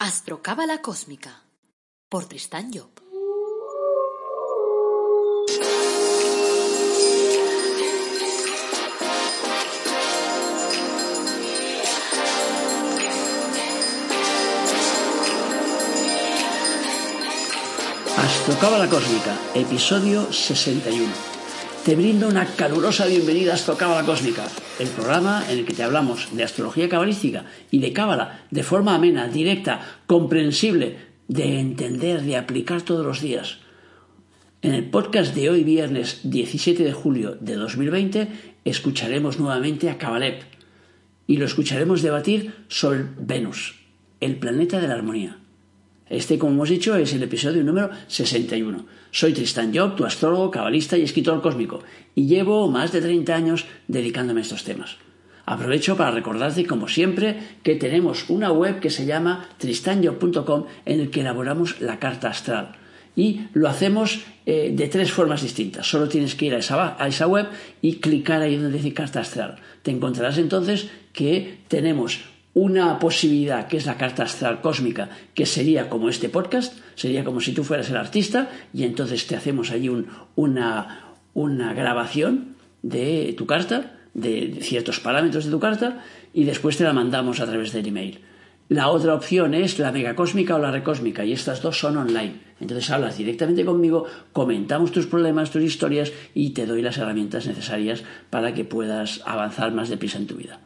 Astrocábala Cósmica por Tristán Job. Astrocábala Cósmica, episodio 61. Te brindo una calurosa bienvenida a Astrocábala Cósmica, el programa en el que te hablamos de astrología cabalística y de cábala de forma amena, directa, comprensible, de entender, de aplicar todos los días. En el podcast de hoy, viernes 17 de julio de 2020, escucharemos nuevamente a Cabalep y lo escucharemos debatir sobre Venus, el planeta de la armonía. Este, como hemos dicho, es el episodio número 61. Soy Tristan Job, tu astrólogo, cabalista y escritor cósmico, y llevo más de 30 años dedicándome a estos temas. Aprovecho para recordarte, como siempre, que tenemos una web que se llama tristanjob.com en el que elaboramos la carta astral. Y lo hacemos eh, de tres formas distintas. Solo tienes que ir a esa, a esa web y clicar ahí donde dice carta astral. Te encontrarás entonces que tenemos una posibilidad que es la carta astral cósmica, que sería como este podcast, sería como si tú fueras el artista y entonces te hacemos allí una, una grabación de tu carta, de ciertos parámetros de tu carta y después te la mandamos a través del email. La otra opción es la megacósmica o la recósmica y estas dos son online. Entonces hablas directamente conmigo, comentamos tus problemas, tus historias y te doy las herramientas necesarias para que puedas avanzar más deprisa en tu vida.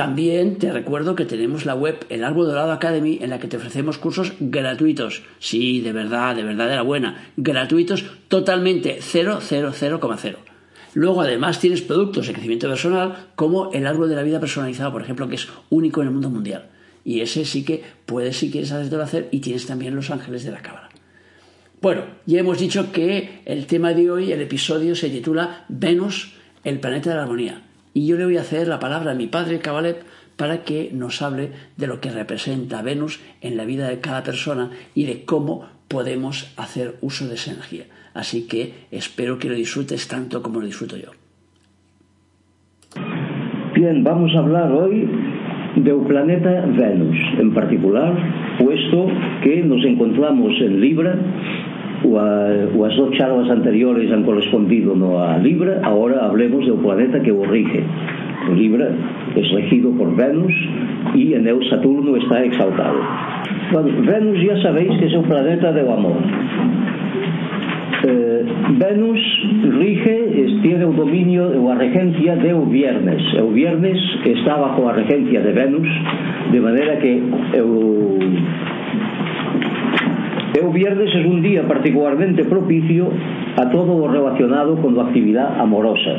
También te recuerdo que tenemos la web El Árbol Dorado Academy en la que te ofrecemos cursos gratuitos. Sí, de verdad, de verdad de la buena. Gratuitos totalmente 000,0. Luego además tienes productos de crecimiento personal como el Árbol de la Vida personalizado, por ejemplo, que es único en el mundo mundial. Y ese sí que puedes, si quieres, hacértelo hacer. Y tienes también Los Ángeles de la Cámara. Bueno, ya hemos dicho que el tema de hoy, el episodio, se titula Venus, el planeta de la armonía y yo le voy a hacer la palabra a mi padre Cabalet para que nos hable de lo que representa Venus en la vida de cada persona y de cómo podemos hacer uso de esa energía. Así que espero que lo disfrutes tanto como lo disfruto yo. Bien, vamos a hablar hoy del planeta Venus, en particular, puesto que nos encontramos en Libra Ua, as dos charlas anteriores han correspondido no a Libra Ahora hablemos do planeta que o rige. O Libra é regido por Venus E en el Saturno está exaltado. Bueno, Venus ya sabéis que é o planeta do amor. Eh, Venus rige, tiene o dominio ou a regencia de o viernes. O viernes está bajo a regencia de Venus de maneira que o E o viernes é un día particularmente propicio a todo o relacionado con a actividade amorosa,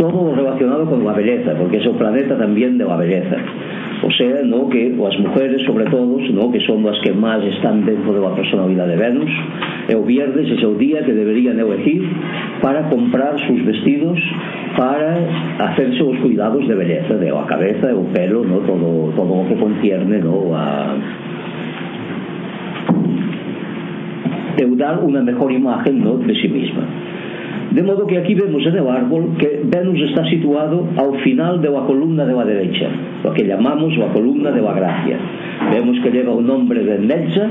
todo o relacionado con a belleza, porque é o planeta también de la belleza. O sea, no que as mujeres, sobre todo, no que son as que máis están dentro da de personalidade de Venus, e o viernes é o día que deberían elegir para comprar sus vestidos para hacerse os cuidados de belleza, de a cabeza, o pelo, no todo todo o que concierne no a de dar unha mejor imagen de sí misma. De modo que aquí vemos en el árbol que Venus está situado ao final de la columna de la derecha, lo que llamamos la columna de la gracia. Vemos que lleva un nombre de Netza,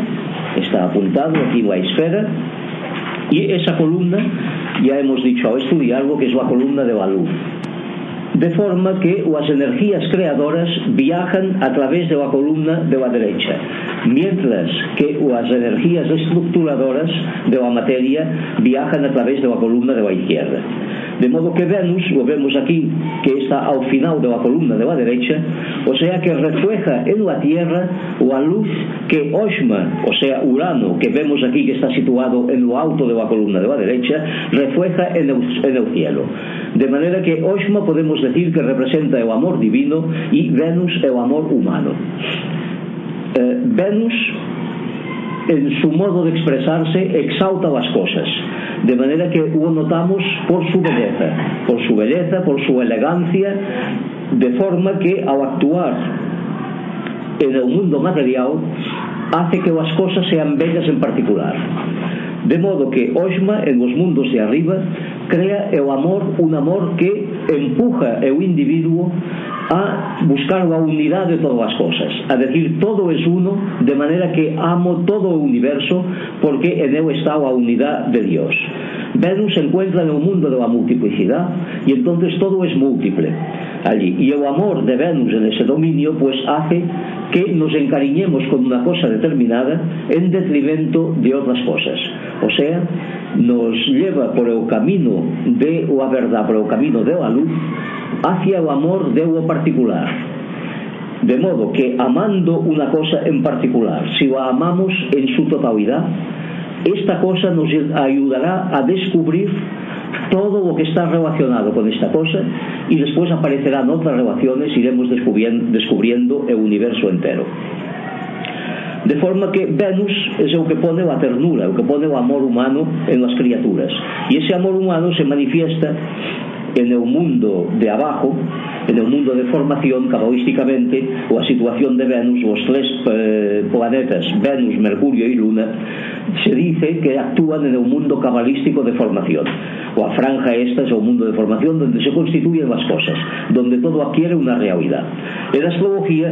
está apuntado aquí la esfera, y esa columna, ya hemos dicho ao estudiarlo, que es la columna de la luz de forma que as energías creadoras viajan a través de la columna de la derecha, mientras que as energías estructuradoras de la materia viajan a través de la columna de la izquierda. De modo que Venus, o vemos aquí, que está ao final da columna da derecha, o sea que refleja en la Tierra a luz que Osma, o sea, Urano, que vemos aquí que está situado en lo alto de la columna de la derecha, refleja en el, en el cielo. De manera que Osma podemos decir que representa el amor divino y Venus el amor humano. Eh, Venus en su modo de expresarse exalta las cosas de manera que hubo notamos por su belleza, por su belleza, por su elegancia, de forma que ao actuar en el mundo material hace que as cosas sean bellas en particular. De modo que Oxma, en os mundos de arriba, crea o amor un amor que empuja o individuo a buscar a unidade de todas as cosas a decir todo es uno de manera que amo todo o universo porque en eu está a unidade de Dios. Venus se encuentra en un mundo de la multiplicidad y entonces todo es múltiple allí. Y el amor de Venus en ese dominio pues hace que nos encariñemos con una cosa determinada en detrimento de otras cosas. O sea nos lleva por el camino de la verdad por el camino de la luz hacia o amor de o particular. De modo que amando una cosa en particular, si la amamos en su totalidad, esta cosa nos ayudará a descubrir todo lo que está relacionado con esta cosa y después aparecerán otras relaciones y iremos descubriendo el universo entero. De forma que Venus es el que pone la ternura, el que pone el amor humano en las criaturas. Y ese amor humano se manifiesta que no mundo de abajo en el mundo de formación cabalísticamente ou a situación de Venus os tres eh, planetas Venus, Mercurio e Luna se dice que actúan en el mundo cabalístico de formación. Ou a franja esta é o mundo de formación donde se constituyen as cosas donde todo adquiere unha realidad. En astrología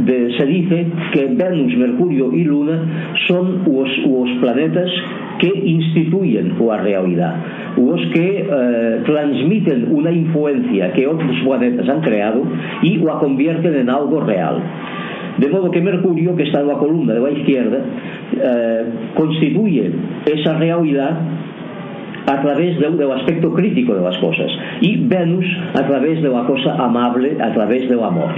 de, se dice que Venus, Mercurio e Luna son os, os planetas que instituyen la realidad los que eh, transmiten una influencia que otros planetas han creado y la convierten en algo real. De modo que Mercurio, que está en la columna de la izquierda, eh, constituye esa realidad a través del, del, aspecto crítico de las cosas y Venus a través de la cosa amable, a través del amor.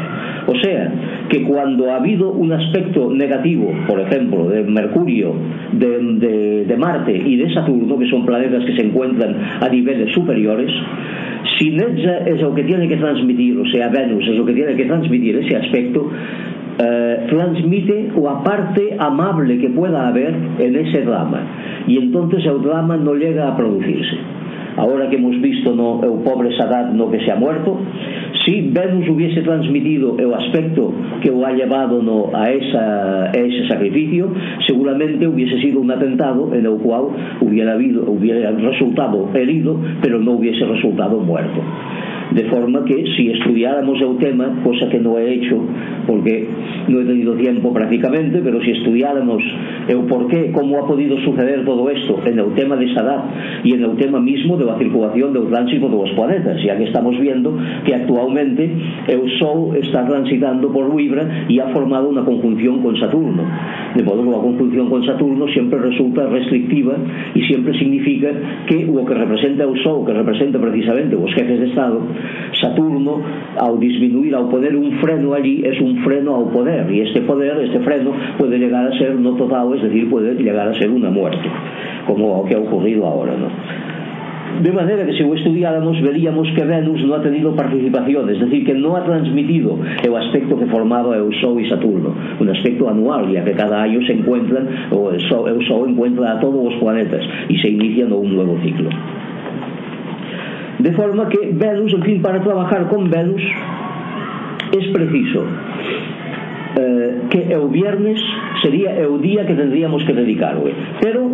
O sea, que cuando ha habido un aspecto negativo, por ejemplo, de Mercurio, de, de, de Marte y de Saturno, que son planetas que se encuentran a niveles superiores, si Netza es lo que tiene que transmitir, o sea, Venus es lo que tiene que transmitir ese aspecto, eh, transmite o parte amable que pueda haber en ese drama. Y entonces el drama no llega a producirse. Ahora que hemos visto no, el pobre Sadat no? Que se ha muerto. Si Venus hubiese transmitido o aspecto que o ha llevado no, a, esa, a ese sacrificio seguramente hubiese sido un atentado en el cual hubiera, habido, hubiera resultado herido pero no hubiese resultado muerto. De forma que si estudiáramos el tema, cosa que no he hecho porque no he tenido tiempo prácticamente, pero si estudiáramos e o porqué, como ha podido suceder todo isto? En o tema de Sadat e en o tema mismo de da circulación do tránsito dos planetas, ya que estamos viendo que actualmente o Sol está transitando por Libra e ha formado unha conjunción con Saturno. De modo que a conjunción con Saturno sempre resulta restrictiva e sempre significa que o que representa o Sol, que representa precisamente os jefes de Estado, Saturno, ao disminuir ao poder un freno allí, es un freno ao poder, e este poder, este freno, puede llegar a ser no total es decir, puede llegar a ser una muerte, como lo que ha ocurrido ahora. ¿no? De manera que si lo estudiáramos veríamos que Venus no ha tenido participación, es decir, que no ha transmitido el aspecto que formaba el Sol y Saturno, un aspecto anual, ya que cada año se encuentran, o el Sol, el Sol encuentra a todos los planetas y se inicia un nuevo ciclo. De forma que Venus, en fin, para trabajar con Venus es preciso eh, que el viernes sería el día que tendríamos que dedicarle. Pero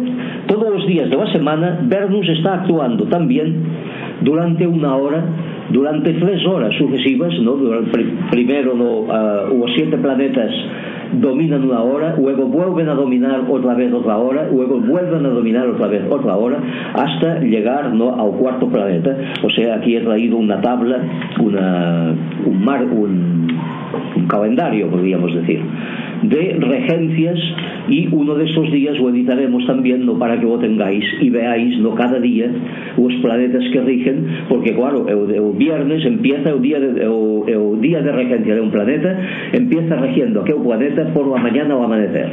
todos los días de la semana Venus está actuando también durante una hora durante tres horas sucesivas ¿no? primero no, uh, los siete planetas dominan una hora, luego vuelven a dominar otra vez otra hora, luego vuelven a dominar otra vez otra hora, hasta llegar ¿no? al cuarto planeta. O sea, aquí he traído una tabla, un calendario, podríamos decir de regencias y uno de estos días lo editaremos también no para que lo tengáis y veáis no cada día los planetas que rigen porque claro el, el viernes empieza el día de, el, el día de regencia de un planeta empieza regiendo aquel planeta por la mañana o amanecer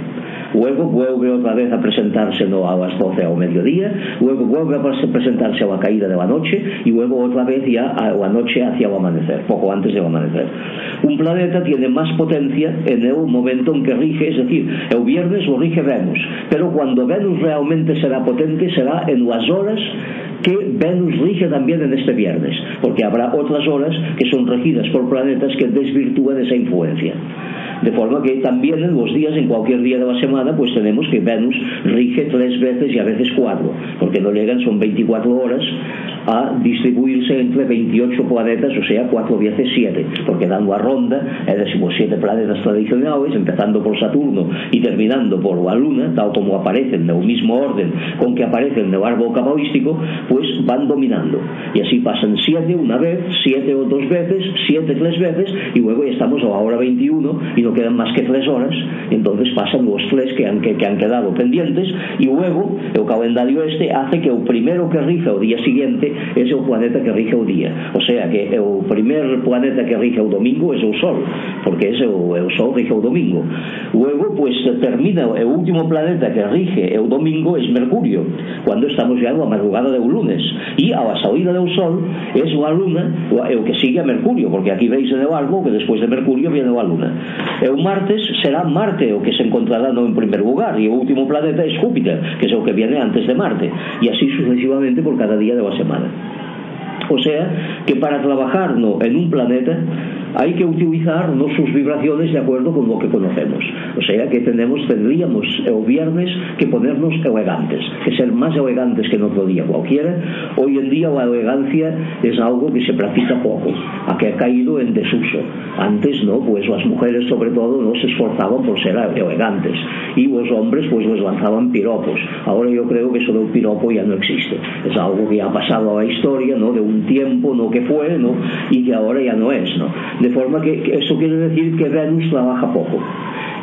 luego vuelve otra vez a presentarse ¿no? a las 12 o mediodía, luego vuelve a presentarse a la caída de la noche y luego otra vez ya a la noche hacia el amanecer, poco antes del amanecer. Un planeta tiene más potencia en el momento en que rige, es decir, el viernes lo rige Venus, pero cuando Venus realmente será potente será en las horas que Venus rige también en este viernes, porque habrá otras horas que son regidas por planetas que desvirtúan esa influencia. De forma que también en los días, en cualquier día de la semana, pues tenemos que Venus rige tres veces y a veces cuatro, porque no llegan, son 24 horas a distribuirse entre 28 planetas, o sea, 4 veces 7, porque dando a ronda, es decir, los 7 planetas tradicionales, empezando por Saturno y terminando por la Luna, tal como aparecen en el mismo orden con que aparecen en el árbol cabalístico, pues van dominando. Y así pasan 7 una vez, 7 o dos veces, 7 tres veces, y luego ya estamos a la hora 21 y no quedan más que 3 horas, entonces pasan los actividades que han, que, que han quedado pendientes e luego o calendario este hace que o primeiro que rige o día siguiente é o planeta que rige o día. O sea que o primer planeta que rige o domingo é o Sol porque ese o, o Sol rige o domingo. Luego pues termina o último planeta que rige o domingo é Mercurio cuando estamos ya na madrugada un lunes. E a saída do Sol é a Luna é o que sigue a Mercurio porque aquí veis en el algo que despois de Mercurio viene a Luna. E o martes será Marte o que se encontrará no primer lugar e o último planeta é Júpiter que é o que viene antes de Marte e así sucesivamente por cada día de la semana. O sea que para trabajar ¿no? en un planeta hay que utilizar ¿no? sus vibraciones de acuerdo con lo que conocemos. O sea que tenemos, tendríamos el viernes que ponernos elegantes, que ser más elegantes que en otro día cualquiera. Hoy en día la elegancia es algo que se practica poco, a que ha caído en desuso. Antes, ¿no? Pues las mujeres sobre todo no se esforzaban por ser elegantes y los hombres pues les lanzaban piropos. Ahora yo creo que eso del piropo ya no existe. Es algo que ha pasado a la historia, ¿no? De un tiempo, ¿no? Que fue, ¿no? Y que ahora ya no es, ¿no? De forma que eso quiere decir que Venus trabaja poco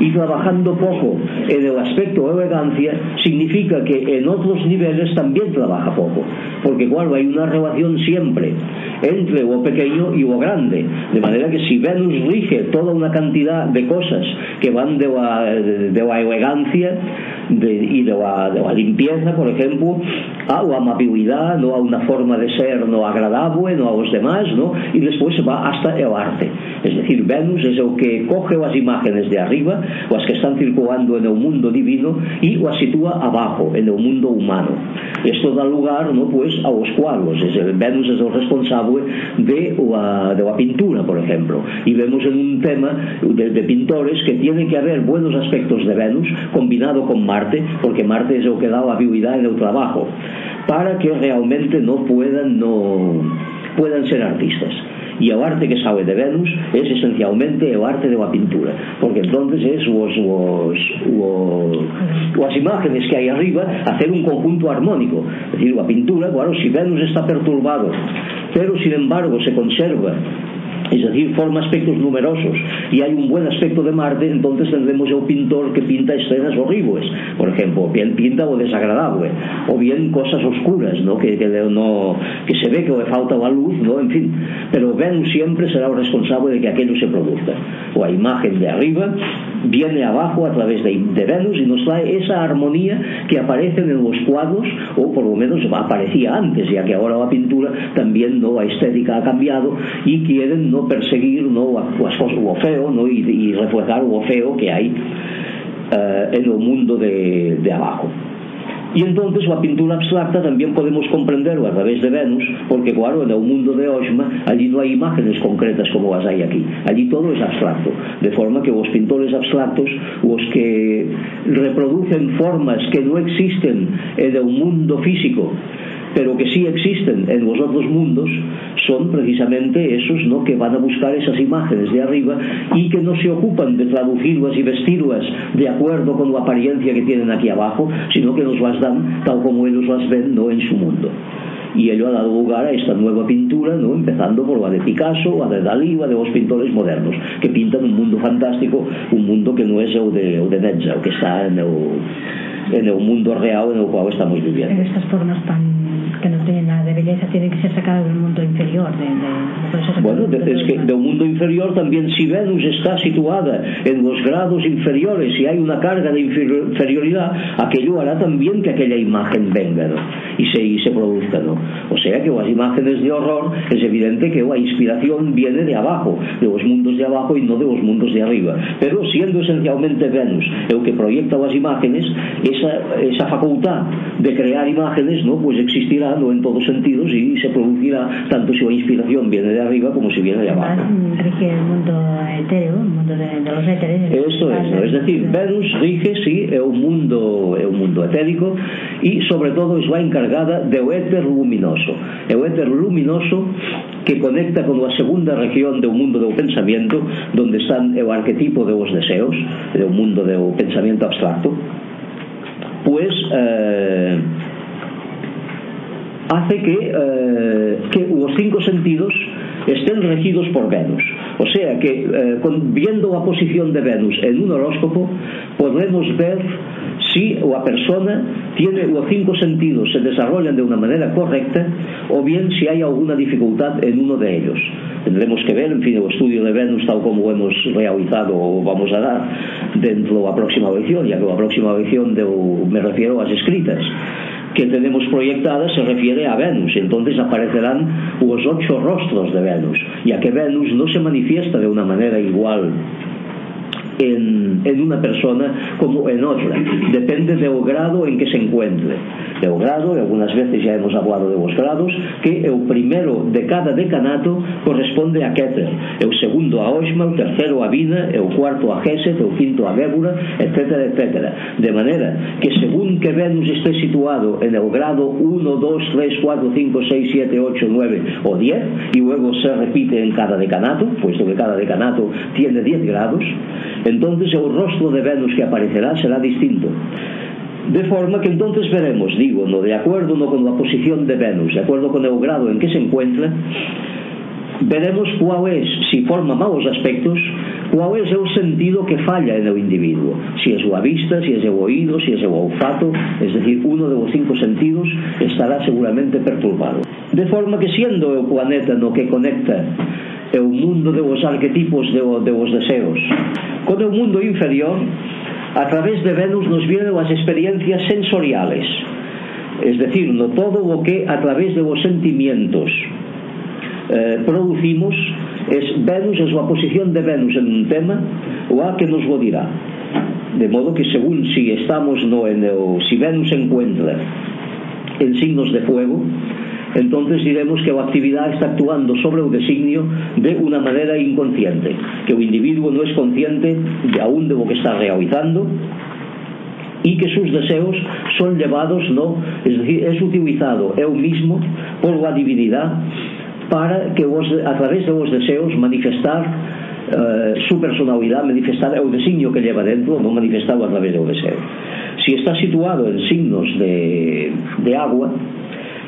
y trabajando poco en el aspecto elegancia significa que en otros niveles también trabaja poco porque claro hay una relación siempre entre lo pequeño y lo grande de manera que si Venus rige toda una cantidad de cosas que van de la, de la elegancia de ir a, a limpieza, por exemplo, a, ou a amabilidade, a unha forma de ser no agradable, no aos demais, no? e despois va hasta o arte. Es decir, Venus é o que coge as imágenes de arriba, as que están circulando en o mundo divino, e as sitúa abajo, en o mundo humano. Isto dá lugar no, pues, aos cuadros. Es, Venus é o responsable de a, de a pintura, por exemplo. E vemos en un tema de, de pintores que tiene que haber buenos aspectos de Venus combinado con Marte, porque Marte es o que dá a en el trabajo, para que realmente no puedan, no, puedan ser artistas. Y el arte que sabe de Venus es esencialmente o arte de la pintura porque entonces es los, los, los, las imágenes que hay arriba hacer un conjunto armónico. Es decir, la pintura, claro, si Venus está perturbado pero sin embargo se conserva es decir, forma aspectos numerosos y hay un buen aspecto de Marte, entonces tendremos a un pintor que pinta escenas horribles, por ejemplo, bien pinta lo desagradable, o bien cosas oscuras, ¿no? Que, que, no, que se ve que le falta la luz, ¿no? En fin, pero Venus siempre será el responsable de que aquello se produzca. La imagen de arriba viene abajo a través de, de Venus y nos trae esa armonía que aparece en los cuadros, o por lo menos aparecía antes, ya que ahora la pintura también no la estética ha cambiado y quieren no perseguir no as cosas o feo no y, y reflejar o feo que hay uh, en el mundo de abajo E entonces a pintura abstracta también podemos comprenderlo a través de Venus, porque claro, en el mundo de Oxma allí no hay imágenes concretas como las hay aquí. Allí todo es abstracto, de forma que los pintores abstractos, los que reproducen formas que no existen en el mundo físico, pero que sí existen en los otros mundos son precisamente esos ¿no? que van a buscar esas imágenes de arriba y que no se ocupan de traducirlas y vestirlas de acuerdo con la apariencia que tienen aquí abajo, sino que nos las dan tal como ellos las ven ¿no? en su mundo y ello ha dado lugar a esta nueva pintura, ¿no? empezando por la de Picasso, la de Dalí, la de los pintores modernos, que pintan un mundo fantástico, un mundo que no es el de, el de Netza, el que está en el, en el mundo real en el cual estamos viviendo. En estas formas tan que non teñen nada de belleza teñen que ser sacadas do mundo inferior de, de, de bueno, de, es que do mundo inferior también si Venus está situada en los grados inferiores y hay una carga de inferioridad aquello hará también que aquella imagen venga ¿no? y, se, y se produzca ¿no? o sea que las imágenes de horror es evidente que la inspiración viene de abajo de los mundos de abajo y no de los mundos de arriba pero siendo esencialmente Venus el que proyecta las imágenes esa, esa facultad de crear imágenes ¿no? pues existe existirá, en todos sentidos, y se producirá tanto si la inspiración viene de arriba como si viene de abajo. Rige el mundo etéreo, el mundo de, de los éteres. Eso es, ¿no? es decir, Venus rige, sí, é un mundo, é un mundo etérico, e sobre todo es va encargada de o éter luminoso. É o éter luminoso que conecta con a segunda región do mundo do pensamento, donde están o arquetipo dos deseos, do mundo do pensamento abstracto, pues eh, hace que, eh, que os cinco sentidos estén regidos por Venus. O sea que, eh, con, viendo a posición de Venus en un horóscopo, podemos ver si o a persona tiene los cinco sentidos se desarrollan de una manera correcta o bien si hay alguna dificultad en uno de ellos. Tendremos que ver, en fin, o estudio de Venus tal como hemos realizado o vamos a dar dentro da próxima lección, ya que a próxima lección de, me refiero ás escritas. Que tenemos proyectadas se refiere a Venus, entonces aparecerán los ocho rostros de Venus, ya que Venus no se manifiesta de una manera igual en, en una persona como en otra. Depende do grado en que se encuentre. Del grado, e algunas veces ya hemos hablado de os grados, que el o primeiro de cada decanato corresponde a Keter, el o segundo a Oxma, o terceiro a Vina, el o cuarto a Geset, el o quinto a Gébura, etcétera, etcétera. De manera que según que Venus esté situado en el grado 1, 2, 3, 4, 5, 6, 7, 8, 9 o 10, y luego se repite en cada decanato, puesto que cada decanato tiene 10 grados, entonces o rostro de Venus que aparecerá será distinto. De forma que entonces veremos, digo, no de acuerdo no con la posición de Venus, de acuerdo con el grado en que se encuentra, veremos cuál es, si forma malos aspectos, cuál es el sentido que falla en el individuo. Si es la vista, si es el oído, si es el olfato, es decir, uno de los cinco sentidos estará seguramente perturbado. De forma que siendo el planeta no que conecta é o mundo de vos arquetipos de, de vos deseos. Con o mundo inferior, a través de Venus nos vienen as experiencias sensoriales, es decir, no todo o que a través de vos sentimientos eh, producimos es Venus, es a posición de Venus en un tema o a que nos lo dirá de modo que según si estamos no en o si Venus se encuentra en signos de fuego entonces diremos que a actividade está actuando sobre o designio de unha maneira inconsciente que o individuo non é consciente de aún do que está realizando e que sus deseos son levados, no, es decir, es utilizado eu mismo por la divinidad para que vos, a través de vos deseos manifestar eh, su personalidad, manifestar o designio que lleva dentro, non manifestado a través do deseo. Si está situado en signos de, de agua,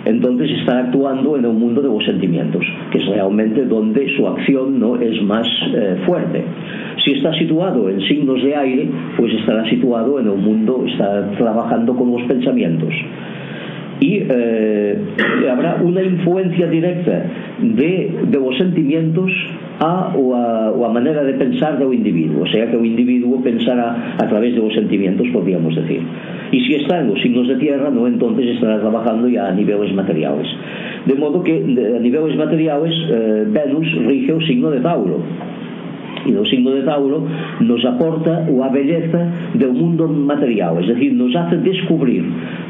entonces está actuando en un mundo de los sentimientos, que es realmente donde su acción no es más eh, fuerte. Si está situado en signos de aire, pues estará situado en un mundo, está trabajando con los pensamientos. y eh, habrá una influencia directa de, de los sentimientos a, o a, o a maneira de pensar do individuo, o sea que o individuo pensará a través dos sentimientos, podríamos decir. E se si en os signos de tierra, no entonces estará trabajando ya a niveles materiales. De modo que de, a niveles materiales eh, Venus rige o signo de Tauro, e do signo de Tauro nos aporta o a belleza do mundo material, es decir, nos hace descubrir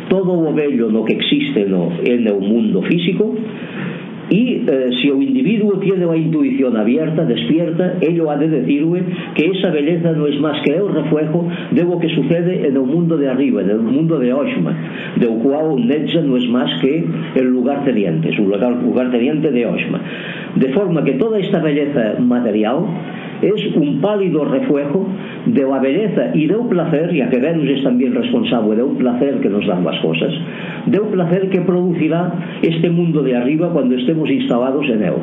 todo o bello no que existe no, en o mundo físico E eh, se o individuo tiene a intuición abierta, despierta, ello ha de decirle que esa beleza no es más que o reflejo de o que sucede en o mundo de arriba, en o mundo de Oshma de o cual Netza no es más que el lugar teniente, o lugar, lugar teniente de Oshma. De forma que toda esta belleza material es un pálido reflejo de la belleza y del placer, ya que Venus es también responsable del placer que nos dan las cosas, del placer que producirá este mundo de arriba cuando estemos instalados en él.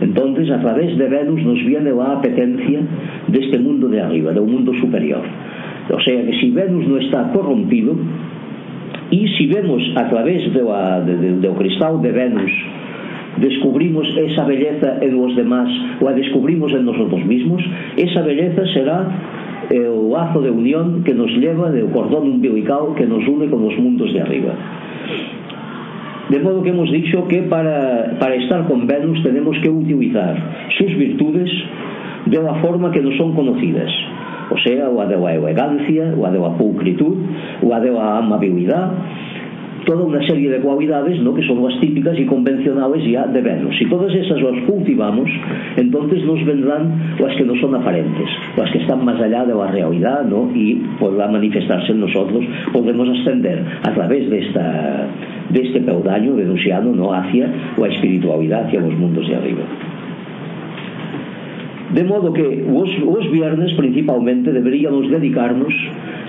Entonces, a través de Venus nos viene la apetencia de este mundo de arriba, de un mundo superior. O sea que si Venus no está corrompido, y si vemos a través de la, de, de, del cristal de Venus descubrimos esa belleza en los demás o a descubrimos en nosotros mismos, esa belleza será eh, el lazo de unión que nos lleva del cordón umbilical que nos une con los mundos de arriba. De modo que hemos dicho que para, para estar con Venus tenemos que utilizar sus virtudes de la forma que nos son conocidas. O sea, o a de la elegancia, o a de la pulcritud, o a de la amabilidad, toda unha serie de cualidades no que son as típicas e convencionales ya de Venus. Si todas esas as cultivamos, entonces nos vendrán las que no son aparentes, las que están más allá de la realidad ¿no? y podrá manifestarse en nosotros, podemos ascender a través de esta de este peudaño venusiano no hacia la espiritualidad, hacia los mundos de arriba. De modo que os, os viernes principalmente deberíamos dedicarnos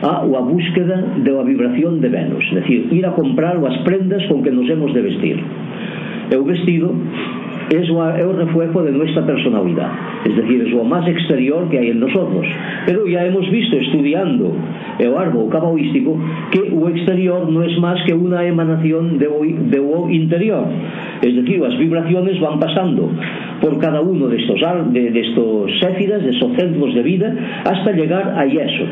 a, a búsqueda de la vibración de Venus, es decir, ir a comprar las prendas con que nos hemos de vestir. El vestido es o, é o reflejo de nuestra personalidad, es decir, es lo más exterior que hay en nosotros. Pero ya hemos visto estudiando el árbol cabalístico que lo exterior no es más que una emanación de lo, de lo interior. Es decir, las vibraciones van pasando por cada uno destos, destos séfidas, destos centros de vida, hasta llegar a Yeso.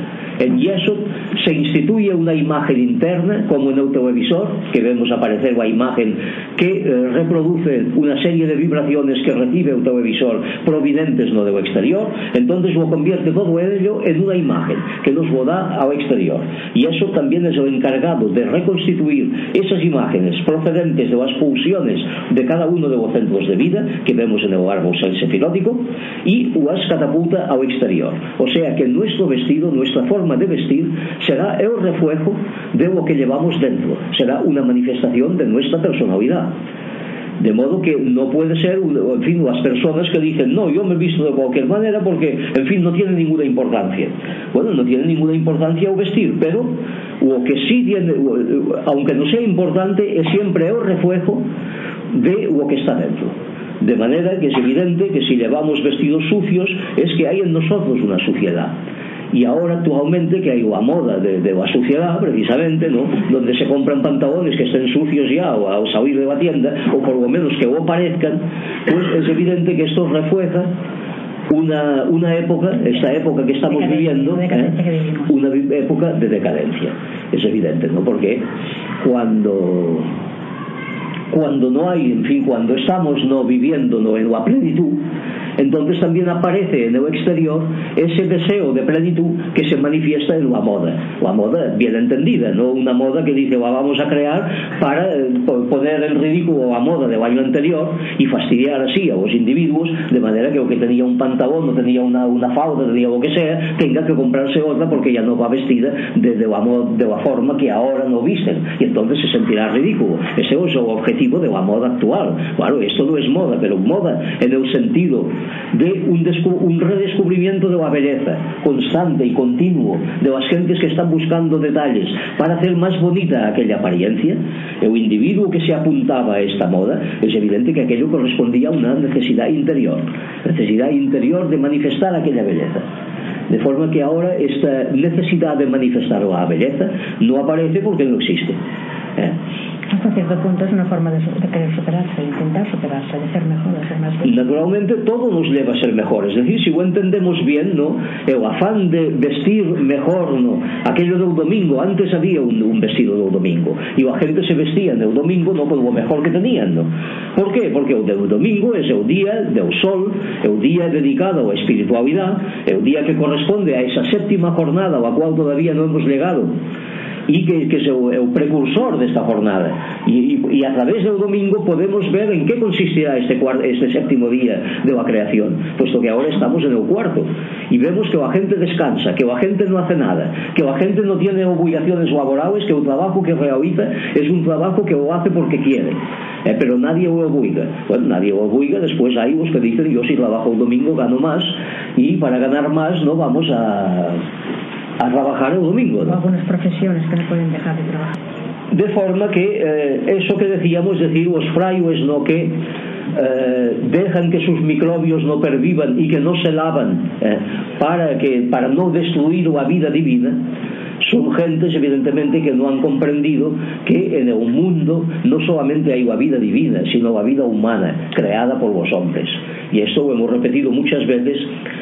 En Yeso se instituye una imagen interna, como en el televisor, que vemos aparecer la imagen que eh, reproduce una serie de vibraciones que recibe el televisor provenientes no de lo exterior, entonces lo convierte todo ello en una imagen que nos lo da al exterior. Y eso también es el encargado de reconstituir esas imágenes procedentes de las pulsiones de cada uno de los centros de vida que vemos en el árbol sefilótico y las catapulta al exterior. O sea que nuestro vestido, nuestra forma de vestir, será el reflejo de lo que llevamos dentro, será una manifestación de nuestra personalidad. De modo que no puede ser, en fin, las personas que dicen, no, yo me he visto de cualquier manera porque, en fin, no tiene ninguna importancia. Bueno, no tiene ninguna importancia el vestir, pero lo que sí tiene, aunque no sea importante, es siempre el reflejo de lo que está dentro. De manera que es evidente que si llevamos vestidos sucios es que hay en nosotros una suciedad y ahora actualmente que hay la moda de, de la suciedad precisamente ¿no? donde se compran pantalones que estén sucios ya o al salir de la tienda o por lo menos que lo parezcan pues es evidente que esto refleja una, una época, esta época que estamos viviendo, ¿eh? una época de decadencia. Es evidente, ¿no? Porque cuando cuando no hay, en fin, cuando estamos no viviendo no en la plenitud, entonces también aparece en el exterior ese deseo de plenitud que se manifiesta en la moda. La moda bien entendida, no una moda que dice la vamos a crear para eh, poner en ridículo la moda del año anterior y fastidiar así a los individuos de manera que o que tenía un pantalón o tenía una, una falda, tenía lo que sea, tenga que comprarse otra porque ya no va vestida de, de, la, de la forma que ahora no visten y entonces se sentirá ridículo. Ese es el objetivo de la moda actual. Claro, esto no es moda, pero moda en el sentido de un, un redescubrimiento de la belleza constante y continuo de las gentes que están buscando detalles para hacer más bonita aquella apariencia, el individuo que se apuntaba a esta moda, es evidente que aquello correspondía a una necesidad interior, necesidad interior de manifestar aquella belleza. De forma que ahora esta necesidad de manifestar la belleza no aparece porque no existe. ¿eh? hasta cierto punto es una forma de, de querer superarse, de intentar superarse, de ser mejor, de ser más bien. Naturalmente todo nos lleva a ser mejor, es decir, si lo entendemos bien, ¿no? o afán de vestir mejor, ¿no? Aquello del domingo, antes había un, un vestido del domingo, e a gente se vestía no domingo no polo mejor que tenían, ¿no? Por qué? Porque o do domingo é o día del sol, é o día dedicado á la é o día que corresponde a esa séptima jornada a cual todavía no hemos llegado. Y que, que es el, el, precursor de esta jornada. Y, y, y, a través del domingo podemos ver en qué consistirá este, este séptimo día de la creación puesto que ahora estamos en el cuarto y vemos que la gente descansa que la gente no hace nada que la gente no tiene obligaciones laborales que el trabajo que realiza es un trabajo que lo hace porque quiere eh, pero nadie lo obliga. Bueno, nadie lo obliga después hay los que dicen yo si trabajo el domingo gano más y para ganar más no vamos a Ah, a trabajar o domingo. ¿no? Algunas profesiones que non poden dejar de trabajar. De forma que eh, eso que decíamos, decir, os fraios no que eh, dejan que sus microbios no pervivan y que no se lavan eh, para, que, para no destruir la vida divina, son gentes evidentemente que no han comprendido que en el mundo no solamente hay la vida divina, sino la vida humana creada por los hombres. Y esto lo hemos repetido muchas veces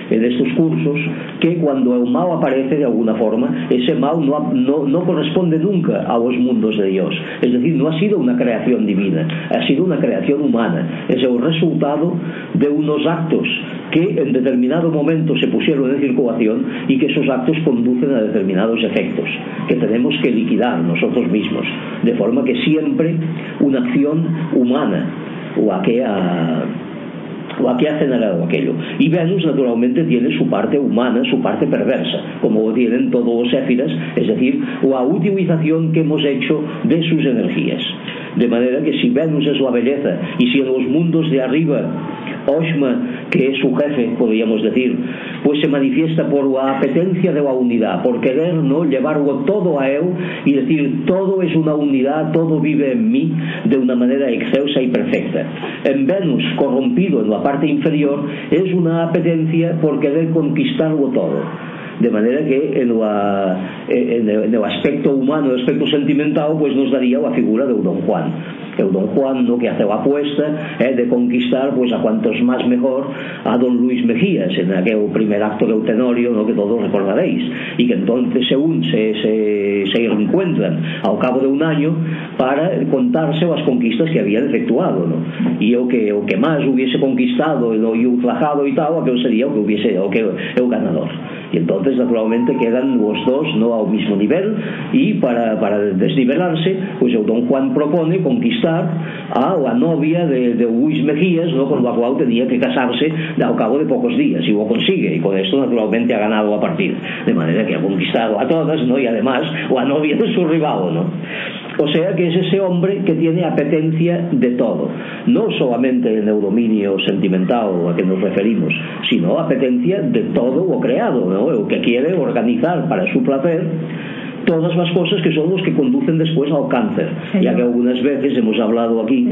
en estos cursos, que cuando el mal aparece de alguna forma, ese mal no, no, no corresponde nunca a los mundos de Dios. Es decir, no ha sido una creación divina, ha sido una creación humana. Es el resultado de unos actos que en determinado momento se pusieron en circulación y que esos actos conducen a determinados efectos que tenemos que liquidar nosotros mismos. De forma que siempre una acción humana o a que a o que ha generado aquello. Y Venus, naturalmente, tiene su parte humana, su parte perversa, como tienen todos los éfiras, es decir, la utilización que hemos hecho de sus energías. De manera que si Venus es la belleza y si en los mundos de arriba Oxma, que é su jefe, podíamos decir, pois se manifiesta por a apetencia de unha unidade, por querer no llevarlo todo a eu e decir todo es unha unidade, todo vive en mí de unha maneira excelsa e perfecta. En Venus, corrompido en la parte inferior, es unha apetencia por querer conquistarlo todo de manera que en, la, en, en el aspecto humano, el aspecto sentimental, pues nos daría la figura de Don Juan el don Juan ¿no? que hace la apuesta eh, de conquistar pues a cuantos más mejor a don Luis Mejías en aquel primer acto de Tenorio ¿no? que todos recordaréis y que entonces se, se, se, se encuentran al cabo de un año para contarse las conquistas que habían efectuado ¿no? y o que, o que más hubiese conquistado y ultrajado y tal aquel sería o que hubiese o que el ganador y entonces naturalmente quedan los dos no a un mismo nivel y para, para desnivelarse pues el don Juan propone conquistar a la novia de, Luis Mejías ¿no? con la cual tenía que casarse al cabo de pocos días y lo consigue y con esto naturalmente ha ganado la partida de manera que ha conquistado a todas ¿no? y además la novia de su rival ¿no? O sea que es ese hombre que tiene apetencia de todo, no solamente en el dominio sentimental a que nos referimos, sino apetencia de todo lo creado, ¿no? o que quiere organizar para su placer todas las cosas que son los que conducen después al cáncer, ya que algunas veces hemos hablado aquí.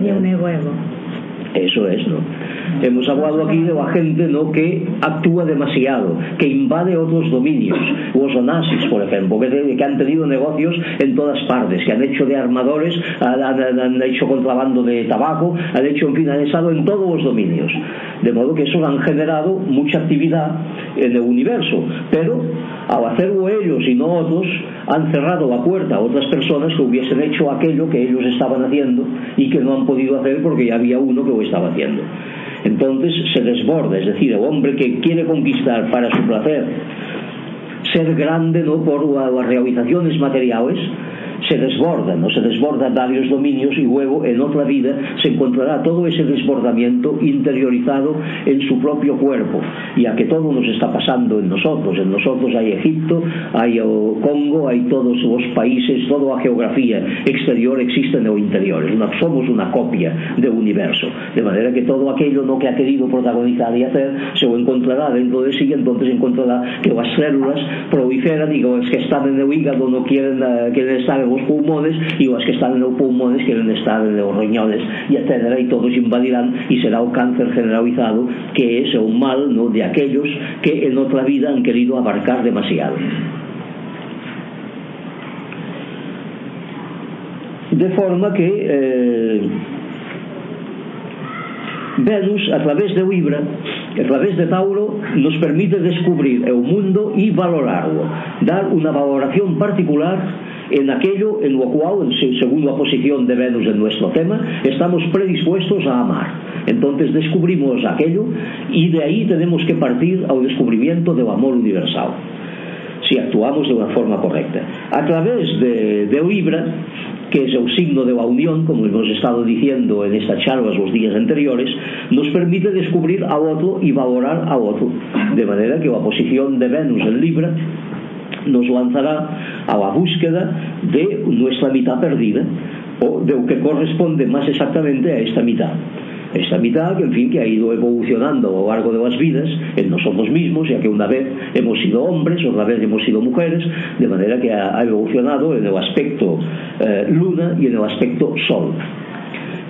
Eso es, ¿no? Hemos hablado aquí de la gente, ¿no?, que actúa demasiado, que invade otros dominios, los onazis, por ejemplo, que, que han tenido negocios en todas partes, que han hecho de armadores, han, han, han hecho contrabando de tabaco, han hecho, en fin, han estado en todos los dominios. De modo que eso han generado mucha actividad en el universo, pero al hacerlo ellos y no otros, han cerrado la puerta a otras personas que hubiesen hecho aquello que ellos estaban haciendo y que no han podido hacer porque ya había uno que lo estaba haciendo. Entonces se desborda, es decir, el hombre que quiere conquistar para su placer ser grande no por las realizaciones materiales, se desbordan, ¿no? se desbordan varios dominios y luego en otra vida se encontrará todo ese desbordamiento interiorizado en su propio cuerpo, ya que todo nos está pasando en nosotros, en nosotros hay Egipto, hay Congo, hay todos los países, toda la geografía exterior existe en el interior, somos una copia del universo, de manera que todo aquello no que ha querido protagonizar y hacer se lo encontrará dentro de sí y entonces encontrará que las células proliferan y los que están en el hígado no quieren, eh, quieren estar en os pulmones e os que están nos pulmones que onde están nos riñones e etcétera e todos invadirán e será o cáncer generalizado que é o mal no, de aquellos que en outra vida han querido abarcar demasiado. De forma que eh, Venus, a través de Libra, a través de Tauro, nos permite descubrir o mundo e valorarlo, dar unha valoración particular en aquello en lo cual, según la posición de Venus en nuestro tema, estamos predispuestos a amar. Entonces descubrimos aquello y de ahí tenemos que partir al descubrimiento del amor universal si actuamos de una forma correcta. A través de, de Libra, que es el signo de la unión, como hemos estado diciendo en estas charlas los días anteriores, nos permite descubrir a otro y valorar a otro. De manera que la posición de Venus en Libra nos lanzará a la búsqueda de nuestra mitad perdida o de lo que corresponde más exactamente a esta mitad. Esta mitad que en fin que ha ido evolucionando a lo largo de las vidas en nosotros mismos ya que una vez hemos sido hombres otra vez hemos sido mujeres de manera que ha evolucionado en el aspecto eh, luna y en el aspecto sol.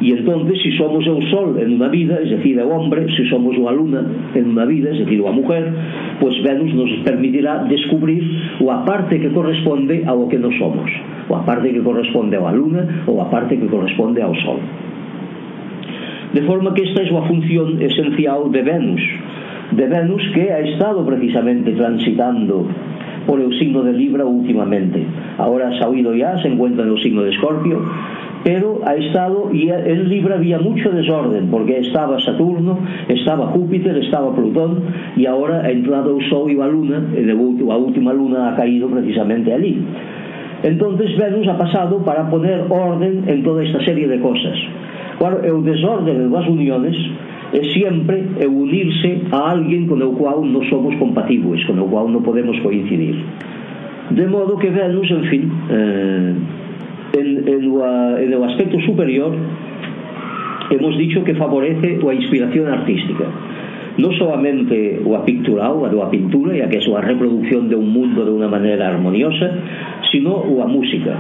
E entonces, se si somos o sol en unha vida, es decir, o hombre, se si somos a luna en unha vida, es decir, a mujer, pues Venus nos permitirá descubrir o a parte que corresponde ao que nos somos, o a parte que corresponde á luna, ou a parte que corresponde ao sol. De forma que esta é a función esencial de Venus, de Venus que ha estado precisamente transitando por el signo de Libra últimamente. Ahora se ha oído ya, se encuentra en el signo de Escorpio, pero ha estado y en Libra había mucho desorden porque estaba Saturno, estaba Júpiter, estaba Plutón y ahora ha entrado o Sol y la Luna, la a última Luna ha caído precisamente allí. Entonces Venus ha pasado para poner orden en toda esta serie de cosas. Claro, el desorden das uniones es siempre el unirse a alguien con el cual no somos compatibles, con el cual no podemos coincidir. De modo que Venus, en fin, eh, en, en, o, en o aspecto superior hemos dicho que favorece a inspiración artística non solamente o a picturao, a a pintura, e a que é a reproducción de un mundo de unha maneira armoniosa, sino o a música.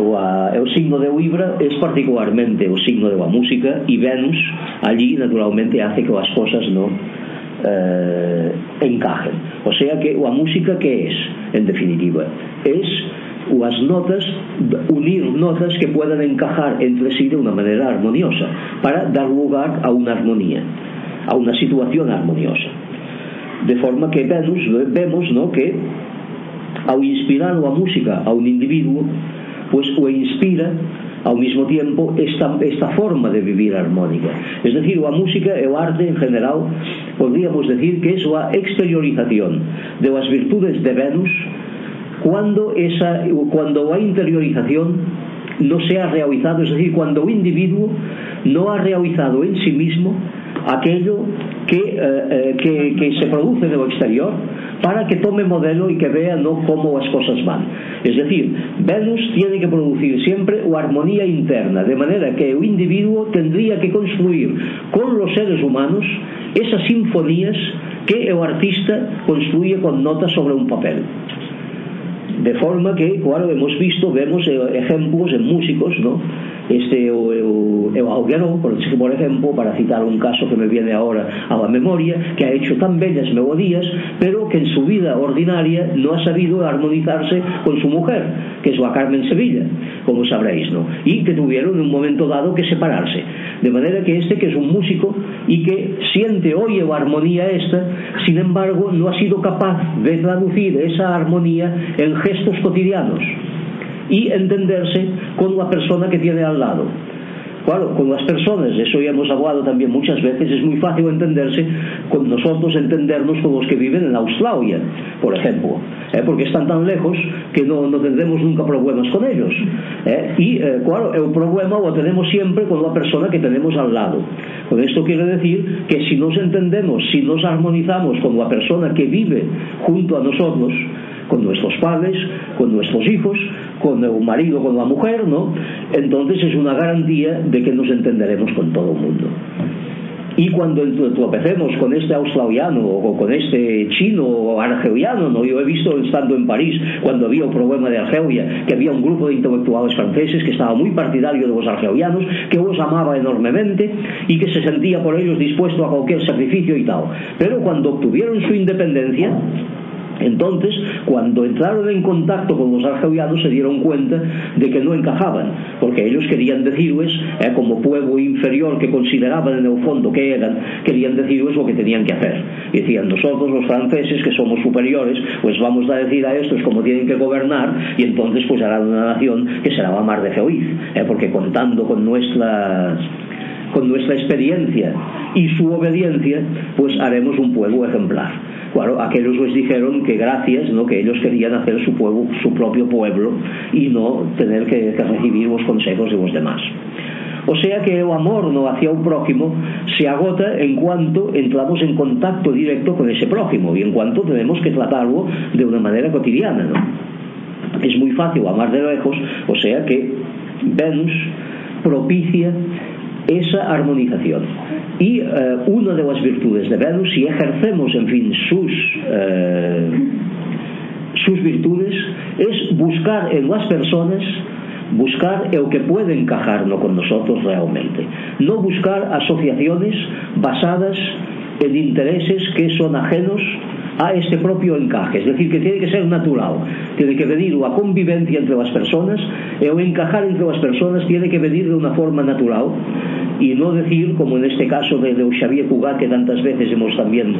O, a, o signo de Uibra é particularmente o signo de a música e Venus allí naturalmente hace que as cosas non eh, encajen. O sea que a música que é, en definitiva? É ou as notas unir notas que puedan encajar entre sí de una manera armoniosa para dar lugar a una armonía a una situación armoniosa de forma que Venus vemos ¿no? que ao inspirar a música a un individuo pues o inspira ao mismo tiempo esta, esta forma de vivir armónica. Es decir, a música e o arte en general podríamos decir que é a exteriorización de as virtudes de Venus cuando, esa, cuando a interiorización no se ha realizado, es decir, cuando un individuo no ha realizado en sí mismo aquello que, eh, eh que, que, se produce en lo exterior para que tome modelo y que vea no cómo las cosas van. Es decir, Venus tiene que producir siempre la armonía interna, de manera que el individuo tendría que construir con los seres humanos esas sinfonías que el artista construye con notas sobre un papel. De forma que, claro, hemos visto, vemos eh, ejemplos en músicos, ¿no? este o, o, o Guerón, por, por exemplo, para citar un caso que me viene ahora a la memoria, que ha hecho tan bellas melodías, pero que en su vida ordinaria no ha sabido armonizarse con su mujer, que es la Carmen Sevilla, como sabréis, ¿no? Y que tuvieron en un momento dado que separarse. De manera que este, que es un músico y que siente, oye, la armonía esta, sin embargo, no ha sido capaz de traducir esa armonía en gestos cotidianos. Y entenderse con la persona que tiene al lado. Claro, con las personas, eso ya hemos hablado también muchas veces, es muy fácil entenderse con nosotros, entendernos con los que viven en Australia, por ejemplo, ¿eh? porque están tan lejos que no, no tendremos nunca problemas con ellos. ¿eh? Y, eh, claro, el problema lo tenemos siempre con la persona que tenemos al lado. Con esto quiere decir que si nos entendemos, si nos armonizamos con la persona que vive junto a nosotros, con nuestros padres, con nuestros hijos, con el marido, con la mujer, ¿no? Entonces es una garantía de que nos entenderemos con todo el mundo. Y cuando tropecemos con este australiano o con este chino o argeliano, ¿no? yo he visto estando en París cuando había un problema de Argelia, que había un grupo de intelectuales franceses que estaba muy partidario de los argelianos, que los amaba enormemente y que se sentía por ellos dispuesto a cualquier sacrificio y tal. Pero cuando obtuvieron su independencia, entonces, cuando entraron en contacto con los argelianos se dieron cuenta de que no encajaban, porque ellos querían decirles, eh, como pueblo inferior que consideraban en el fondo que eran, querían decirles lo que tenían que hacer. Decían, nosotros los franceses, que somos superiores, pues vamos a decir a estos cómo tienen que gobernar, y entonces pues harán una nación que será mar de feliz, eh, porque contando con nuestras con nuestra experiencia y su obediencia, pues haremos un pueblo ejemplar. claro, aquellos les dijeron que gracias, ¿no? que ellos querían hacer su, pueblo, su propio pueblo y no tener que, que recibir los consejos de los demás. O sea que el amor ¿no? hacia un prójimo se agota en cuanto entramos en contacto directo con ese prójimo y en cuanto tenemos que tratarlo de una manera cotidiana. ¿no? Es muy fácil amar de lejos, o sea que Venus propicia esa armonización. Y eh, unha das virtudes de Venus, si ejercemos, en fin, sus... Eh, sus virtudes es buscar en las personas buscar é o que pode encajar no con nosotros realmente. No buscar asociaciones basadas en intereses que son ajenos a este propio encaje, es decir, que tiene que ser natural, tiene que venir a convivencia entre as personas e o encajar entre as personas tiene que venir de unha forma natural y no decir, como en este caso de, de Xavier Cugat, que tantas veces hemos también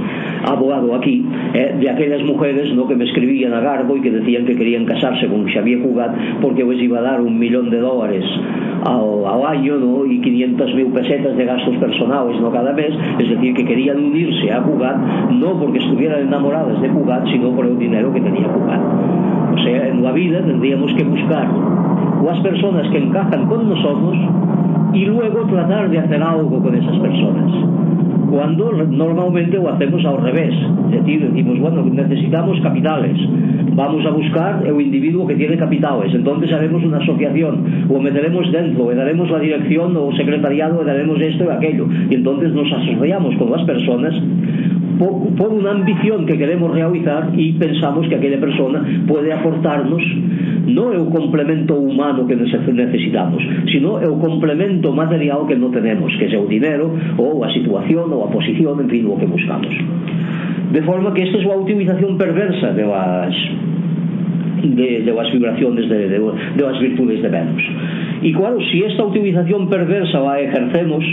abogado aquí, eh, de aquellas mujeres ¿no? que me escribían a Garbo y que decían que querían casarse con Xavier Cugat porque les iba a dar un millón de dólares ao, ao año ¿no? y 500 mil pesetas de gastos personales ¿no? cada mes, es decir, que querían unirse a Cugat no porque estuvieran en enamoradas de Cugat sino por o dinero que tenía Cugat o sea, en la vida tendríamos que buscar las personas que encajan con nosotros y luego tratar de hacer algo con esas personas cuando normalmente lo hacemos al revés. Es decir, decimos, bueno, necesitamos capitales. Vamos a buscar el individuo que tiene capitales. Entonces haremos una asociación, o meteremos dentro, le daremos la dirección o secretariado, le daremos esto y aquello. Y entonces nos asociamos con las personas por, por unha ambición que queremos realizar e pensamos que aquella persona pode aportarnos no el complemento humano que necesitamos, sino el o complemento material que non tenemos, que es o dinero, ou a situación, ou a posición, en fin, o que buscamos. De forma que esta é la utilización perversa de las de, de las vibraciones de, de, de las virtudes de Venus. Y claro, si esta utilización perversa la ejercemos,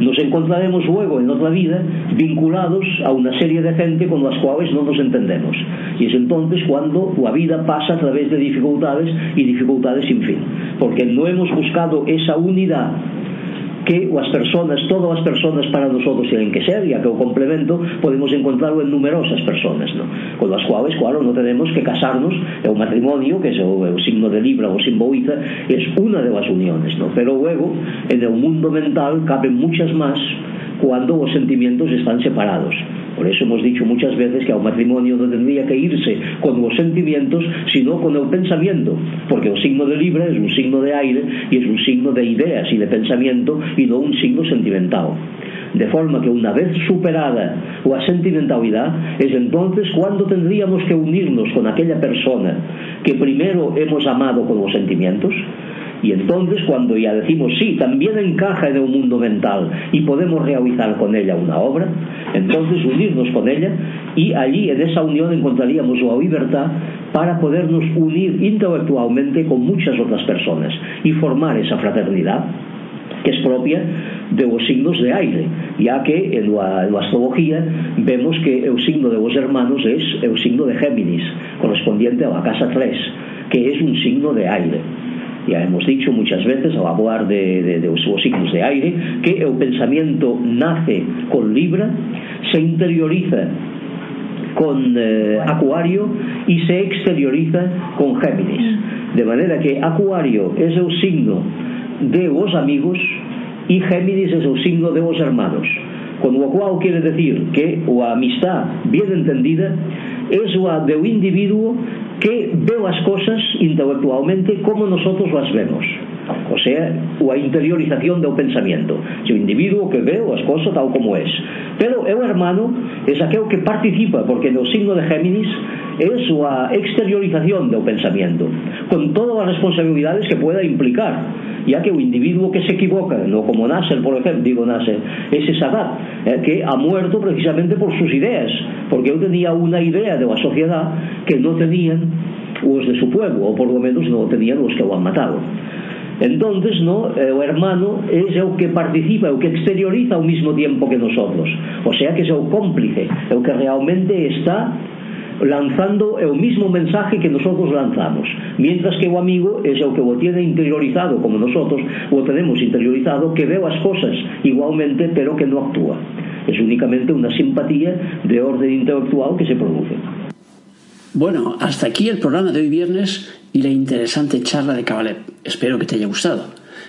nos encontraremos luego en otra vida vinculados a una serie de gente con las cuales no nos entendemos. Y es entonces cuando la vida pasa a través de dificultades y dificultades sin fin. Porque no hemos buscado esa unidad que as personas, todas as personas para nosotros tienen que ser, ya que o complemento podemos encontrarlo en numerosas personas, ¿no? con las cuales, claro, no tenemos que casarnos, é o matrimonio, que é o, o signo de Libra o simboíta, es una de las uniones, ¿no? pero luego, en el mundo mental caben muchas más cuando los sentimientos están separados. Por eso hemos dicho muchas veces que a un matrimonio no tendría que irse con los sentimientos, sino con el pensamiento, porque el signo de Libra es un signo de aire y es un signo de ideas y de pensamiento y no un signo sentimental. De forma que una vez superada la sentimentalidad, es entonces cuando tendríamos que unirnos con aquella persona que primero hemos amado con los sentimientos, y entonces cuando ya decimos sí, también encaja en un mundo mental y podemos realizar con ella una obra, entonces unirnos con ella y allí en esa unión encontraríamos la libertad para podernos unir intelectualmente con muchas otras personas y formar esa fraternidad que es propia de los signos de aire, ya que en la, astrología vemos que el signo de los hermanos es el signo de Géminis, correspondiente a la casa 3, que es un signo de aire ya hemos dicho muchas veces al hablar de, de, de, los signos de aire que el pensamiento nace con Libra se interioriza con eh, Acuario. Y se exterioriza con Géminis. De manera que Acuario es el signo de los amigos y Géminis es el signo de los hermanos. Con lo cual quiere decir que la amistad bien entendida es la de un individuo que veo as cosas intelectualmente como nosotros as vemos o sea, a interiorización do pensamento o individuo que ve as cousas tal como es. Pero é o hermano é aquel que participa porque no signo de Géminis é a exteriorización do pensamento con todas as responsabilidades que pueda implicar ya que o individuo que se equivoca no como Nasser, por exemplo, digo Nasser ese Sadat, eh, que ha muerto precisamente por sus ideas porque eu tenía unha idea de unha sociedade que non tenían os de su pueblo ou por lo menos non tenían os que o han matado. Entonces no el hermano es el que participa el que exterioriza al mismo tiempo que nosotros. O sea que es el cómplice el que realmente está lanzando el mismo mensaje que nosotros lanzamos. Mientras que el amigo es el que lo tiene interiorizado como nosotros lo tenemos interiorizado que ve las cosas igualmente pero que no actúa. Es únicamente una simpatía de orden intelectual que se produce. Bueno, hasta aquí el programa de hoy viernes y la interesante charla de Cabalet. Espero que te haya gustado.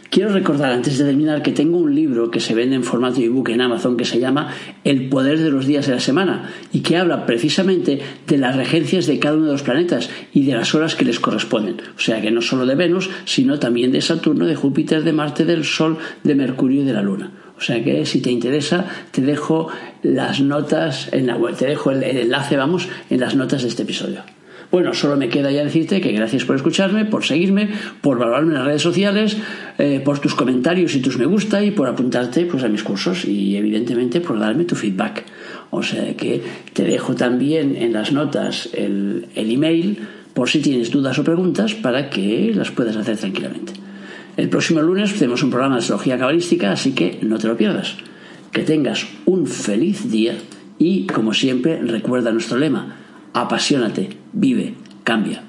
Quiero recordar antes de terminar que tengo un libro que se vende en formato ebook en Amazon que se llama El poder de los días de la semana y que habla precisamente de las regencias de cada uno de los planetas y de las horas que les corresponden. O sea que no solo de Venus, sino también de Saturno, de Júpiter, de Marte, del Sol, de Mercurio y de la Luna. O sea que si te interesa, te dejo las notas en la web, te dejo el, enlace, vamos, en las notas de este episodio. Bueno, solo me queda ya decirte que gracias por escucharme, por seguirme, por valorarme en las redes sociales, eh, por tus comentarios y tus me gusta y por apuntarte pues, a mis cursos y evidentemente por darme tu feedback. O sea que te dejo también en las notas el, el email por si tienes dudas o preguntas para que las puedas hacer tranquilamente. El próximo lunes tenemos un programa de astrología cabalística, así que no te lo pierdas. Que tengas un feliz día y, como siempre, recuerda nuestro lema, apasionate, vive, cambia.